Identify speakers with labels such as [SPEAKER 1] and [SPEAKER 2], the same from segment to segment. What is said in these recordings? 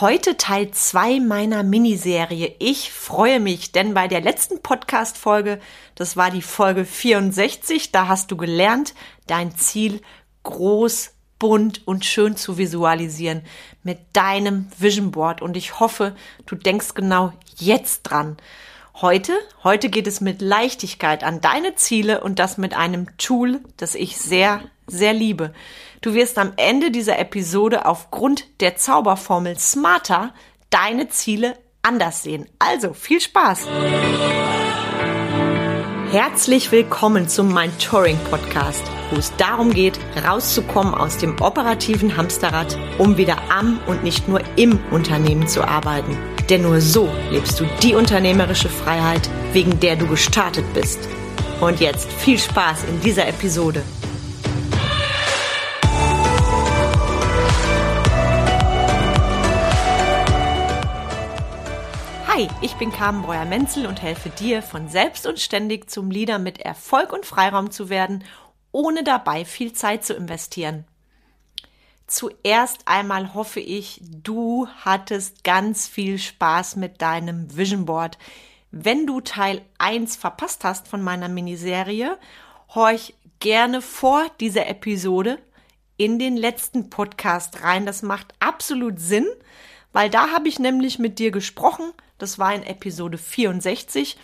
[SPEAKER 1] Heute Teil 2 meiner Miniserie. Ich freue mich, denn bei der letzten Podcast-Folge, das war die Folge 64, da hast du gelernt, dein Ziel groß, bunt und schön zu visualisieren mit deinem Vision Board. Und ich hoffe, du denkst genau jetzt dran. Heute, heute geht es mit Leichtigkeit an deine Ziele und das mit einem Tool, das ich sehr, sehr liebe. Du wirst am Ende dieser Episode aufgrund der Zauberformel Smarter deine Ziele anders sehen. Also viel Spaß! Herzlich willkommen zum Mind Touring Podcast, wo es darum geht, rauszukommen aus dem operativen Hamsterrad, um wieder am und nicht nur im Unternehmen zu arbeiten. Denn nur so lebst du die unternehmerische Freiheit, wegen der du gestartet bist. Und jetzt viel Spaß in dieser Episode. Hi, ich bin Carmen Breuer-Menzel und helfe dir, von selbst und ständig zum Leader mit Erfolg und Freiraum zu werden, ohne dabei viel Zeit zu investieren. Zuerst einmal hoffe ich, du hattest ganz viel Spaß mit deinem Vision Board. Wenn du Teil 1 verpasst hast von meiner Miniserie, horch gerne vor dieser Episode in den letzten Podcast rein. Das macht absolut Sinn, weil da habe ich nämlich mit dir gesprochen das war in Episode 64,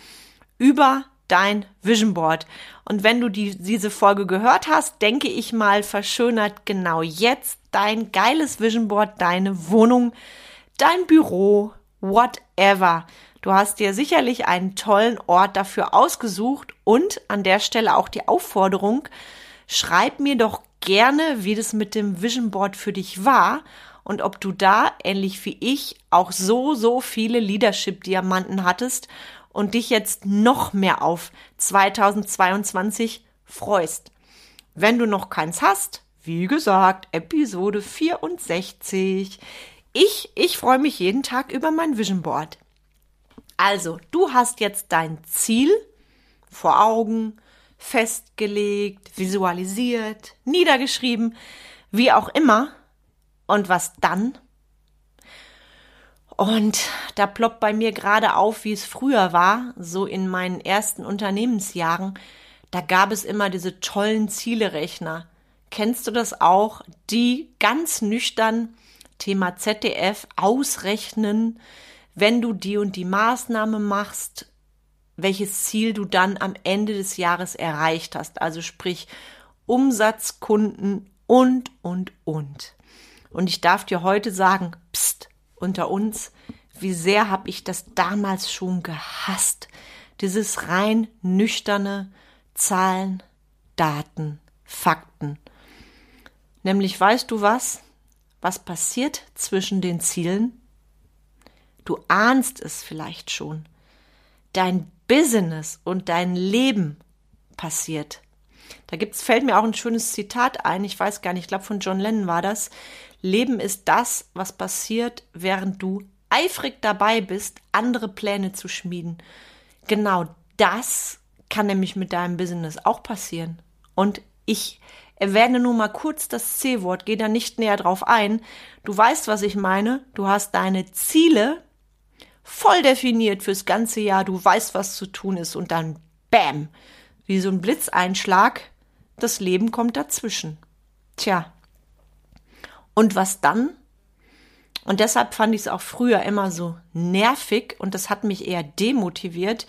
[SPEAKER 1] über dein Vision Board. Und wenn du die, diese Folge gehört hast, denke ich mal, verschönert genau jetzt dein geiles Vision Board, deine Wohnung, dein Büro, whatever. Du hast dir sicherlich einen tollen Ort dafür ausgesucht und an der Stelle auch die Aufforderung, schreib mir doch gerne, wie das mit dem Vision Board für dich war und ob du da, ähnlich wie ich, auch so, so viele Leadership-Diamanten hattest und dich jetzt noch mehr auf 2022 freust. Wenn du noch keins hast, wie gesagt, Episode 64. Ich, ich freue mich jeden Tag über mein Vision Board. Also, du hast jetzt dein Ziel vor Augen, festgelegt, visualisiert, niedergeschrieben, wie auch immer. Und was dann? Und da ploppt bei mir gerade auf, wie es früher war, so in meinen ersten Unternehmensjahren. Da gab es immer diese tollen Zielerechner. Kennst du das auch? Die ganz nüchtern Thema ZDF ausrechnen, wenn du die und die Maßnahme machst, welches Ziel du dann am Ende des Jahres erreicht hast. Also sprich Umsatz, Kunden und, und, und. Und ich darf dir heute sagen, unter uns, wie sehr habe ich das damals schon gehasst. Dieses rein nüchterne Zahlen, Daten, Fakten. Nämlich weißt du was? Was passiert zwischen den Zielen? Du ahnst es vielleicht schon. Dein Business und dein Leben passiert. Da gibt's, fällt mir auch ein schönes Zitat ein. Ich weiß gar nicht, ich glaube von John Lennon war das. Leben ist das, was passiert, während du eifrig dabei bist, andere Pläne zu schmieden. Genau das kann nämlich mit deinem Business auch passieren. Und ich erwähne nur mal kurz das C-Wort, gehe da nicht näher drauf ein. Du weißt, was ich meine. Du hast deine Ziele voll definiert fürs ganze Jahr. Du weißt, was zu tun ist. Und dann, bam, wie so ein Blitzeinschlag, das Leben kommt dazwischen. Tja, und was dann? Und deshalb fand ich es auch früher immer so nervig und das hat mich eher demotiviert,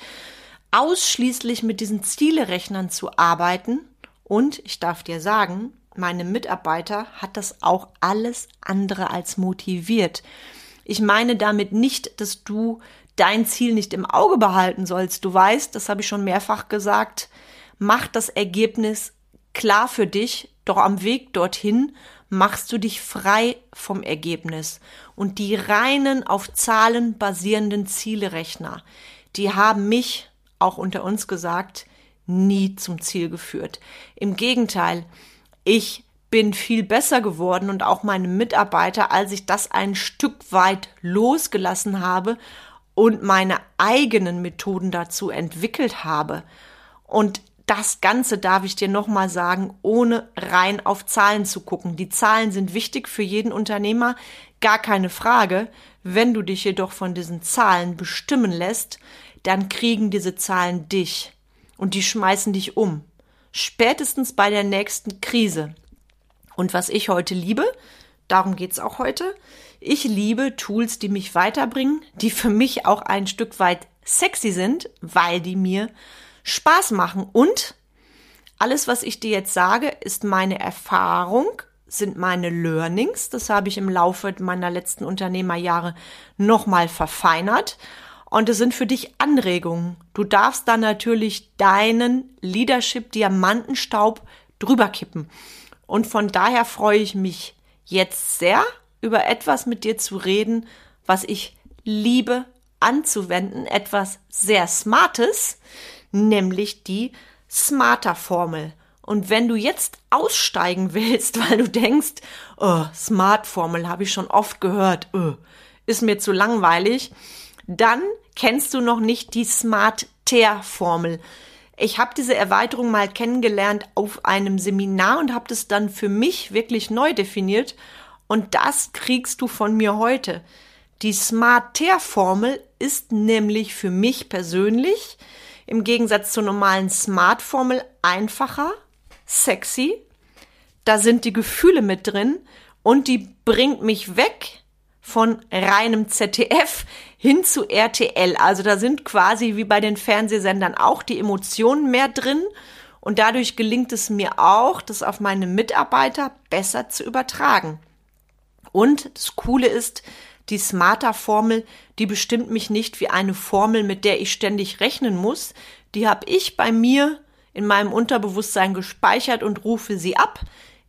[SPEAKER 1] ausschließlich mit diesen Zielerechnern zu arbeiten. Und ich darf dir sagen, meine Mitarbeiter hat das auch alles andere als motiviert. Ich meine damit nicht, dass du dein Ziel nicht im Auge behalten sollst. Du weißt, das habe ich schon mehrfach gesagt, mach das Ergebnis klar für dich, doch am Weg dorthin machst du dich frei vom Ergebnis. Und die reinen auf Zahlen basierenden Zielerechner, die haben mich, auch unter uns gesagt, nie zum Ziel geführt. Im Gegenteil, ich bin viel besser geworden und auch meine Mitarbeiter, als ich das ein Stück weit losgelassen habe und meine eigenen Methoden dazu entwickelt habe. Und das Ganze darf ich dir nochmal sagen, ohne rein auf Zahlen zu gucken. Die Zahlen sind wichtig für jeden Unternehmer, Gar keine Frage. Wenn du dich jedoch von diesen Zahlen bestimmen lässt, dann kriegen diese Zahlen dich und die schmeißen dich um. Spätestens bei der nächsten Krise. Und was ich heute liebe, darum geht's auch heute, ich liebe Tools, die mich weiterbringen, die für mich auch ein Stück weit sexy sind, weil die mir Spaß machen. Und alles, was ich dir jetzt sage, ist meine Erfahrung, sind meine Learnings. Das habe ich im Laufe meiner letzten Unternehmerjahre nochmal verfeinert. Und es sind für dich Anregungen. Du darfst dann natürlich deinen Leadership-Diamantenstaub drüber kippen. Und von daher freue ich mich jetzt sehr, über etwas mit dir zu reden, was ich liebe anzuwenden, etwas sehr Smartes, nämlich die Smarter-Formel. Und wenn du jetzt aussteigen willst, weil du denkst, oh, Smart-Formel habe ich schon oft gehört, oh, ist mir zu langweilig, dann kennst du noch nicht die Smart-Ter-Formel. Ich habe diese Erweiterung mal kennengelernt auf einem Seminar und habe das dann für mich wirklich neu definiert. Und das kriegst du von mir heute. Die Smart-Ter-Formel ist nämlich für mich persönlich im Gegensatz zur normalen Smart-Formel einfacher, sexy. Da sind die Gefühle mit drin und die bringt mich weg von reinem ZDF hin zu RTL. Also da sind quasi wie bei den Fernsehsendern auch die Emotionen mehr drin. Und dadurch gelingt es mir auch, das auf meine Mitarbeiter besser zu übertragen. Und das Coole ist, die Smarter-Formel, die bestimmt mich nicht wie eine Formel, mit der ich ständig rechnen muss. Die habe ich bei mir in meinem Unterbewusstsein gespeichert und rufe sie ab.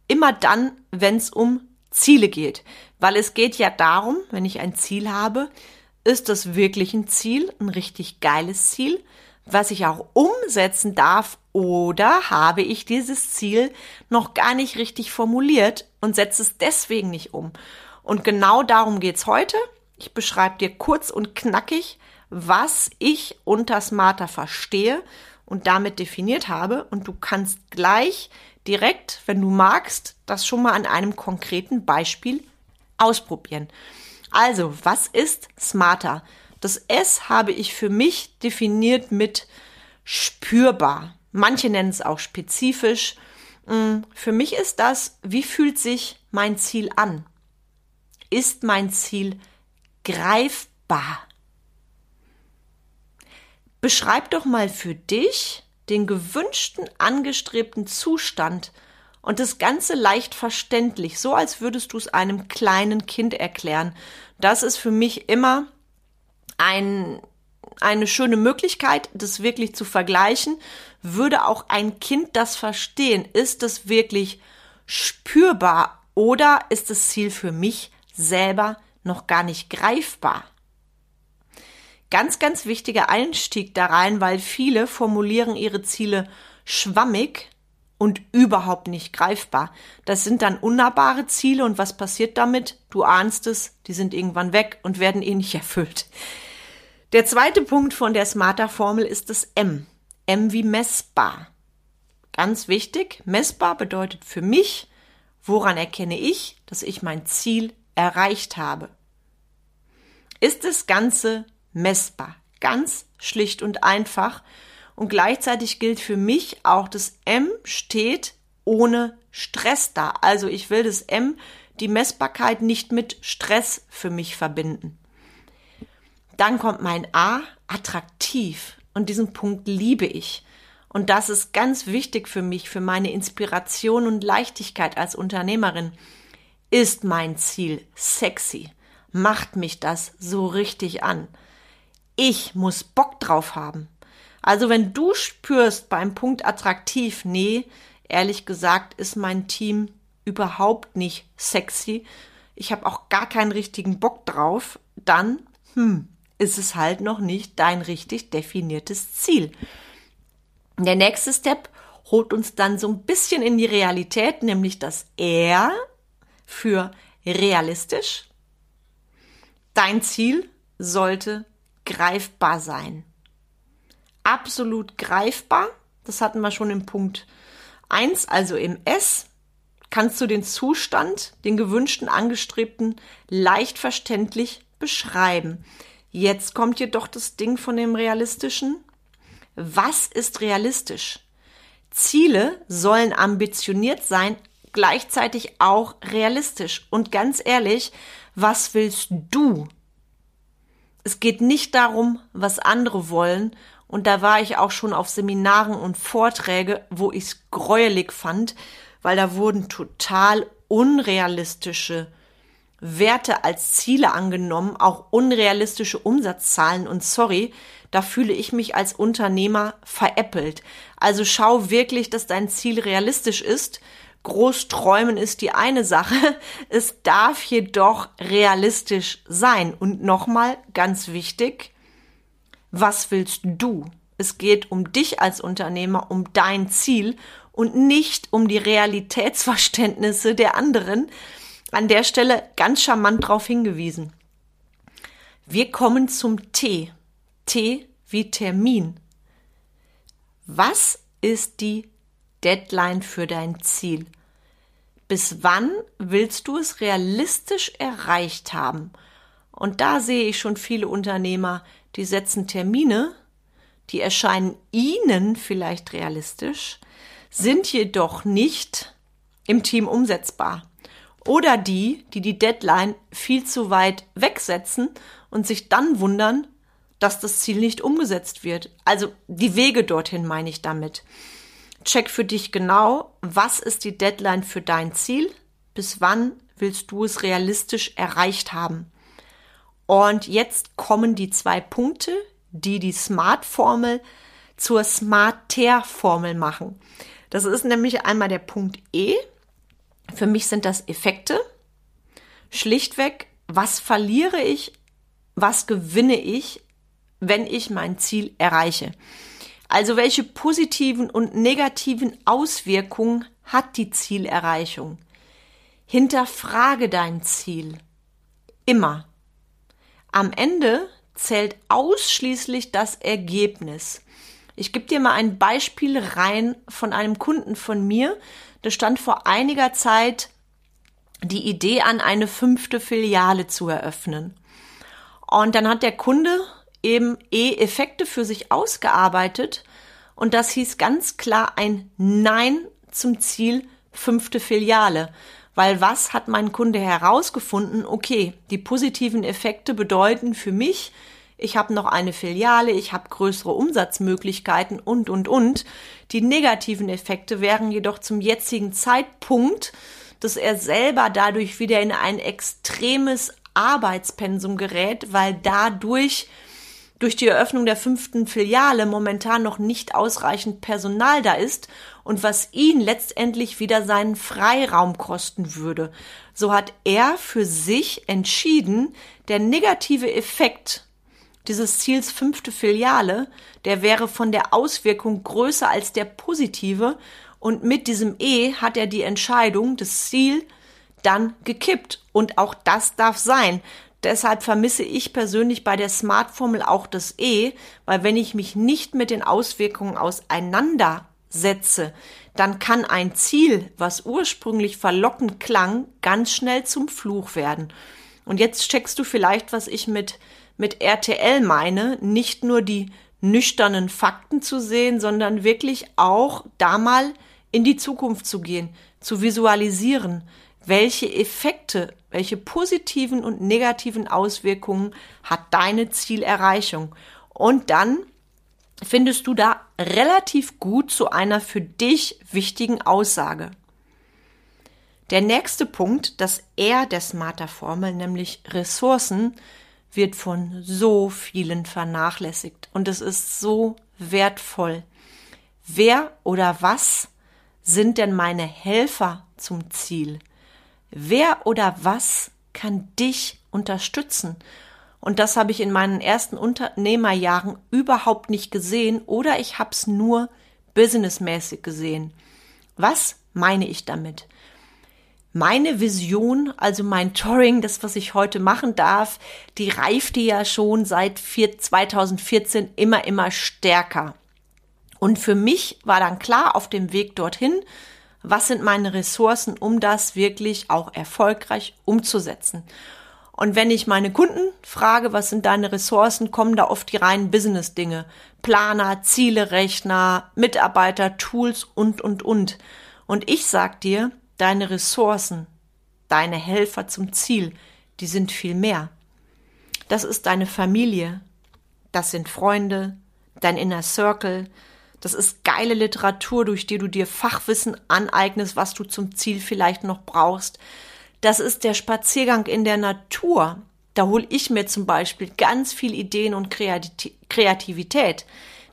[SPEAKER 1] Immer dann, wenn es um Ziele geht. Weil es geht ja darum, wenn ich ein Ziel habe, ist das wirklich ein Ziel, ein richtig geiles Ziel, was ich auch umsetzen darf oder habe ich dieses Ziel noch gar nicht richtig formuliert und setze es deswegen nicht um. Und genau darum geht's heute. Ich beschreibe dir kurz und knackig, was ich unter Smarter verstehe und damit definiert habe. Und du kannst gleich direkt, wenn du magst, das schon mal an einem konkreten Beispiel ausprobieren. Also, was ist smarter? Das S habe ich für mich definiert mit spürbar. Manche nennen es auch spezifisch. Mm, für mich ist das, wie fühlt sich mein Ziel an? Ist mein Ziel greifbar? Beschreib doch mal für dich den gewünschten, angestrebten Zustand und das Ganze leicht verständlich, so als würdest du es einem kleinen Kind erklären. Das ist für mich immer ein, eine schöne Möglichkeit, das wirklich zu vergleichen. Würde auch ein Kind das verstehen? Ist es wirklich spürbar oder ist das Ziel für mich selber noch gar nicht greifbar? Ganz, ganz wichtiger Einstieg da rein, weil viele formulieren ihre Ziele schwammig und überhaupt nicht greifbar. Das sind dann unnahbare Ziele und was passiert damit? Du ahnst es, die sind irgendwann weg und werden eh nicht erfüllt. Der zweite Punkt von der Smarter-Formel ist das M. M wie messbar. Ganz wichtig, messbar bedeutet für mich, woran erkenne ich, dass ich mein Ziel erreicht habe. Ist das Ganze messbar. Ganz schlicht und einfach. Und gleichzeitig gilt für mich auch, das M steht ohne Stress da. Also ich will das M, die Messbarkeit nicht mit Stress für mich verbinden. Dann kommt mein A, attraktiv. Und diesen Punkt liebe ich. Und das ist ganz wichtig für mich, für meine Inspiration und Leichtigkeit als Unternehmerin. Ist mein Ziel sexy? Macht mich das so richtig an? ich muss Bock drauf haben. Also wenn du spürst beim Punkt attraktiv, nee, ehrlich gesagt ist mein Team überhaupt nicht sexy, ich habe auch gar keinen richtigen Bock drauf, dann, hm, ist es halt noch nicht dein richtig definiertes Ziel. Der nächste Step holt uns dann so ein bisschen in die Realität, nämlich das R für realistisch. Dein Ziel sollte greifbar sein. Absolut greifbar, das hatten wir schon im Punkt 1, also im S. kannst du den Zustand, den gewünschten, angestrebten, leicht verständlich beschreiben. Jetzt kommt jedoch das Ding von dem Realistischen. Was ist realistisch? Ziele sollen ambitioniert sein, gleichzeitig auch realistisch. Und ganz ehrlich, was willst du? Es geht nicht darum, was andere wollen. Und da war ich auch schon auf Seminaren und Vorträge, wo ich es gräuelig fand, weil da wurden total unrealistische Werte als Ziele angenommen, auch unrealistische Umsatzzahlen und sorry, da fühle ich mich als Unternehmer veräppelt. Also schau wirklich, dass dein Ziel realistisch ist. Groß träumen ist die eine Sache, es darf jedoch realistisch sein. Und nochmal ganz wichtig, was willst du? Es geht um dich als Unternehmer, um dein Ziel und nicht um die Realitätsverständnisse der anderen. An der Stelle ganz charmant darauf hingewiesen. Wir kommen zum T. T wie Termin. Was ist die Deadline für dein Ziel? Bis wann willst du es realistisch erreicht haben? Und da sehe ich schon viele Unternehmer, die setzen Termine, die erscheinen ihnen vielleicht realistisch, sind jedoch nicht im Team umsetzbar. Oder die, die die Deadline viel zu weit wegsetzen und sich dann wundern, dass das Ziel nicht umgesetzt wird. Also die Wege dorthin meine ich damit. Check für dich genau, was ist die Deadline für dein Ziel? Bis wann willst du es realistisch erreicht haben? Und jetzt kommen die zwei Punkte, die die Smart-Formel zur Smart-Ter-Formel machen. Das ist nämlich einmal der Punkt E. Für mich sind das Effekte. Schlichtweg, was verliere ich, was gewinne ich, wenn ich mein Ziel erreiche? Also welche positiven und negativen Auswirkungen hat die Zielerreichung? Hinterfrage dein Ziel. Immer. Am Ende zählt ausschließlich das Ergebnis. Ich gebe dir mal ein Beispiel rein von einem Kunden von mir. Da stand vor einiger Zeit die Idee an, eine fünfte Filiale zu eröffnen. Und dann hat der Kunde eben E-Effekte für sich ausgearbeitet. Und das hieß ganz klar ein Nein zum Ziel fünfte Filiale. Weil was hat mein Kunde herausgefunden? Okay, die positiven Effekte bedeuten für mich, ich habe noch eine Filiale, ich habe größere Umsatzmöglichkeiten und, und, und. Die negativen Effekte wären jedoch zum jetzigen Zeitpunkt, dass er selber dadurch wieder in ein extremes Arbeitspensum gerät, weil dadurch durch die Eröffnung der fünften Filiale momentan noch nicht ausreichend Personal da ist und was ihn letztendlich wieder seinen Freiraum kosten würde. So hat er für sich entschieden, der negative Effekt dieses Ziels fünfte Filiale, der wäre von der Auswirkung größer als der positive und mit diesem E hat er die Entscheidung, das Ziel dann gekippt und auch das darf sein. Deshalb vermisse ich persönlich bei der Smart-Formel auch das E, weil wenn ich mich nicht mit den Auswirkungen auseinandersetze, dann kann ein Ziel, was ursprünglich verlockend klang, ganz schnell zum Fluch werden. Und jetzt checkst du vielleicht, was ich mit mit RTL meine, nicht nur die nüchternen Fakten zu sehen, sondern wirklich auch da mal in die Zukunft zu gehen, zu visualisieren, welche Effekte, welche positiven und negativen Auswirkungen hat deine Zielerreichung. Und dann findest du da relativ gut zu einer für dich wichtigen Aussage. Der nächste Punkt, das R der Smarter Formel, nämlich Ressourcen, wird von so vielen vernachlässigt und es ist so wertvoll. Wer oder was sind denn meine Helfer zum Ziel? Wer oder was kann dich unterstützen? Und das habe ich in meinen ersten Unternehmerjahren überhaupt nicht gesehen oder ich habe es nur businessmäßig gesehen. Was meine ich damit? meine Vision, also mein Touring, das, was ich heute machen darf, die reifte ja schon seit 2014 immer, immer stärker. Und für mich war dann klar auf dem Weg dorthin, Was sind meine Ressourcen, um das wirklich auch erfolgreich umzusetzen? Und wenn ich meine Kunden frage, was sind deine Ressourcen, kommen da oft die reinen Business-Dinge. Planer, Ziele-Rechner, Mitarbeiter, Tools und, und, und. Und ich sag dir, deine Ressourcen, deine Helfer zum Ziel, die sind viel mehr. Das ist deine Familie, das sind Freunde, dein Inner Circle, das ist geile Literatur, durch die du dir Fachwissen aneignest, was du zum Ziel vielleicht noch brauchst. Das ist der Spaziergang in der Natur. Da hole ich mir zum Beispiel ganz viel Ideen und Kreativität.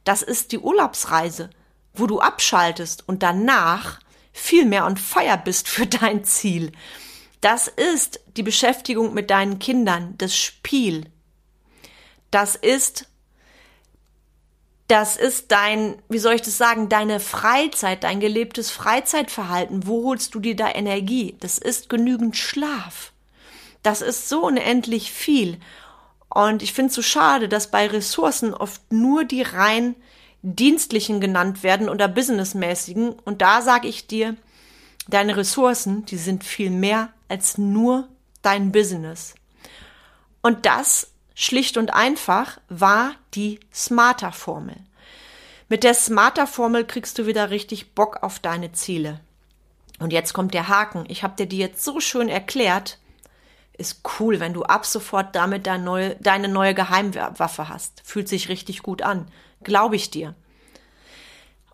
[SPEAKER 1] Das ist die Urlaubsreise, wo du abschaltest und danach viel mehr on fire bist für dein Ziel. Das ist die Beschäftigung mit deinen Kindern, das Spiel. Das ist das ist dein, wie soll ich das sagen, deine Freizeit, dein gelebtes Freizeitverhalten. Wo holst du dir da Energie? Das ist genügend Schlaf. Das ist so unendlich viel. Und ich finde es so schade, dass bei Ressourcen oft nur die rein dienstlichen genannt werden oder businessmäßigen. Und da sage ich dir, deine Ressourcen, die sind viel mehr als nur dein Business. Und das schlicht und einfach war die Smarter-Formel. Mit der Smarter-Formel kriegst du wieder richtig Bock auf deine Ziele. Und jetzt kommt der Haken. Ich habe dir die jetzt so schön erklärt. Ist cool, wenn du ab sofort damit deine neue, deine neue Geheimwaffe hast. Fühlt sich richtig gut an. Glaube ich dir.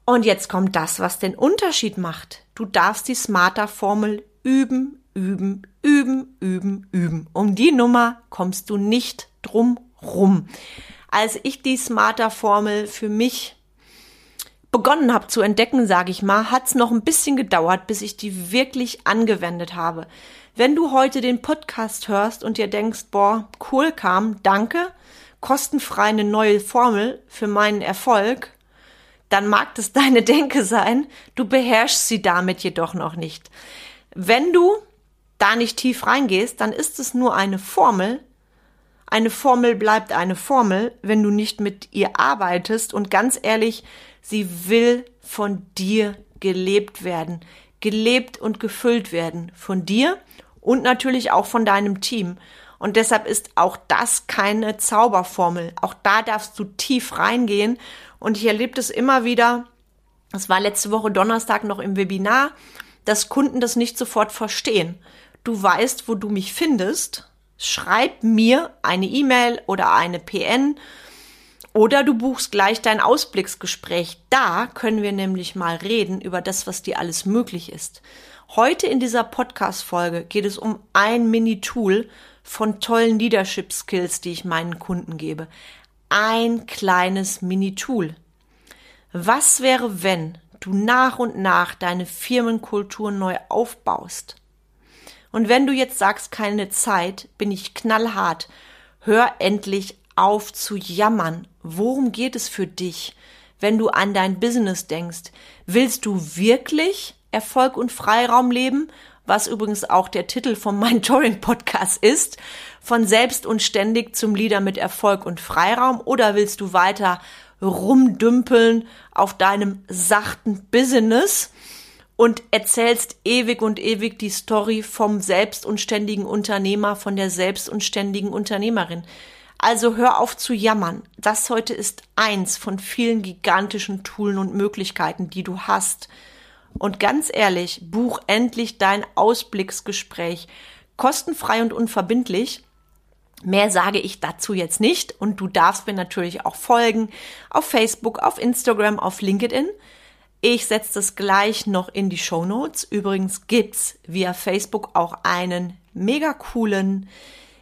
[SPEAKER 1] Und jetzt kommt das, was den Unterschied macht. Du darfst die Smarter-Formel üben, üben, üben, üben, üben. Um die Nummer kommst du nicht drum rum. Als ich die Smarter Formel für mich begonnen habe zu entdecken, sage ich mal, hat es noch ein bisschen gedauert, bis ich die wirklich angewendet habe. Wenn du heute den Podcast hörst und dir denkst, boah, cool kam, danke, kostenfrei eine neue Formel für meinen Erfolg, dann mag das deine Denke sein, du beherrschst sie damit jedoch noch nicht. Wenn du da nicht tief reingehst, dann ist es nur eine Formel, eine Formel bleibt eine Formel, wenn du nicht mit ihr arbeitest. Und ganz ehrlich, sie will von dir gelebt werden. Gelebt und gefüllt werden. Von dir und natürlich auch von deinem Team. Und deshalb ist auch das keine Zauberformel. Auch da darfst du tief reingehen. Und ich erlebe das immer wieder. Das war letzte Woche Donnerstag noch im Webinar, dass Kunden das nicht sofort verstehen. Du weißt, wo du mich findest schreib mir eine E-Mail oder eine PN oder du buchst gleich dein Ausblicksgespräch. Da können wir nämlich mal reden über das, was dir alles möglich ist. Heute in dieser Podcast-Folge geht es um ein Mini-Tool von tollen Leadership Skills, die ich meinen Kunden gebe. Ein kleines Mini-Tool. Was wäre, wenn du nach und nach deine Firmenkultur neu aufbaust? Und wenn du jetzt sagst, keine Zeit, bin ich knallhart. Hör endlich auf zu jammern. Worum geht es für dich, wenn du an dein Business denkst? Willst du wirklich Erfolg und Freiraum leben? Was übrigens auch der Titel vom Mentoring Podcast ist. Von selbst und ständig zum Leader mit Erfolg und Freiraum? Oder willst du weiter rumdümpeln auf deinem sachten Business? Und erzählst ewig und ewig die Story vom selbstunständigen Unternehmer, von der selbstunständigen Unternehmerin. Also hör auf zu jammern. Das heute ist eins von vielen gigantischen Tools und Möglichkeiten, die du hast. Und ganz ehrlich, buch endlich dein Ausblicksgespräch. Kostenfrei und unverbindlich. Mehr sage ich dazu jetzt nicht und du darfst mir natürlich auch folgen auf Facebook, auf Instagram, auf LinkedIn. Ich setze das gleich noch in die Show Notes. Übrigens gibt's via Facebook auch einen mega coolen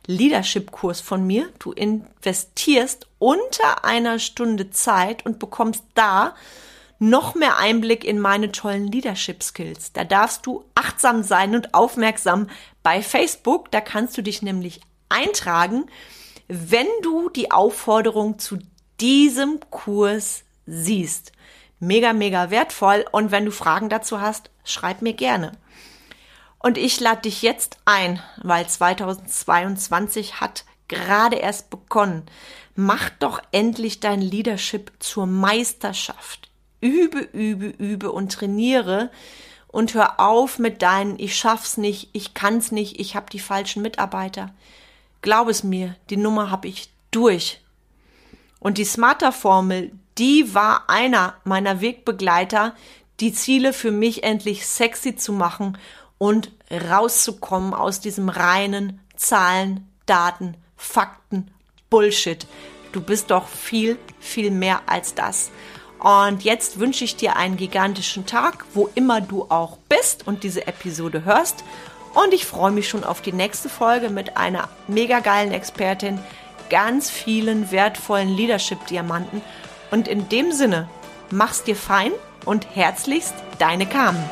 [SPEAKER 1] Leadership-Kurs von mir. Du investierst unter einer Stunde Zeit und bekommst da noch mehr Einblick in meine tollen Leadership-Skills. Da darfst du achtsam sein und aufmerksam bei Facebook. Da kannst du dich nämlich eintragen, wenn du die Aufforderung zu diesem Kurs siehst mega, mega wertvoll. Und wenn du Fragen dazu hast, schreib mir gerne. Und ich lade dich jetzt ein, weil 2022 hat gerade erst begonnen. Mach doch endlich dein Leadership zur Meisterschaft. Übe, übe, übe und trainiere und hör auf mit deinen Ich schaff's nicht, ich kann's nicht, ich hab die falschen Mitarbeiter. Glaub es mir, die Nummer hab ich durch. Und die Smarter Formel, die war einer meiner Wegbegleiter, die Ziele für mich endlich sexy zu machen und rauszukommen aus diesem reinen Zahlen, Daten, Fakten, Bullshit. Du bist doch viel, viel mehr als das. Und jetzt wünsche ich dir einen gigantischen Tag, wo immer du auch bist und diese Episode hörst. Und ich freue mich schon auf die nächste Folge mit einer mega geilen Expertin, ganz vielen wertvollen Leadership-Diamanten. Und in dem Sinne, mach's dir fein und herzlichst deine Carmen.